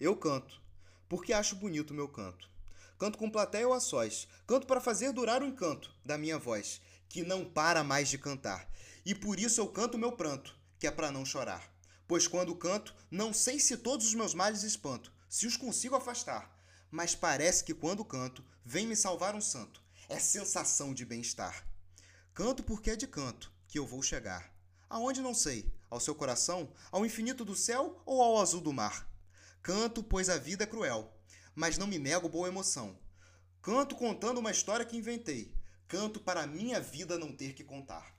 Eu canto, porque acho bonito o meu canto. Canto com plateia ou a sós. Canto para fazer durar o encanto da minha voz, que não para mais de cantar. E por isso eu canto meu pranto, que é para não chorar. Pois quando canto, não sei se todos os meus males espanto, se os consigo afastar. Mas parece que quando canto, vem me salvar um santo. É sensação de bem-estar. Canto porque é de canto que eu vou chegar. Aonde não sei, ao seu coração, ao infinito do céu ou ao azul do mar. Canto, pois a vida é cruel, mas não me nego boa emoção. Canto contando uma história que inventei. Canto para minha vida não ter que contar.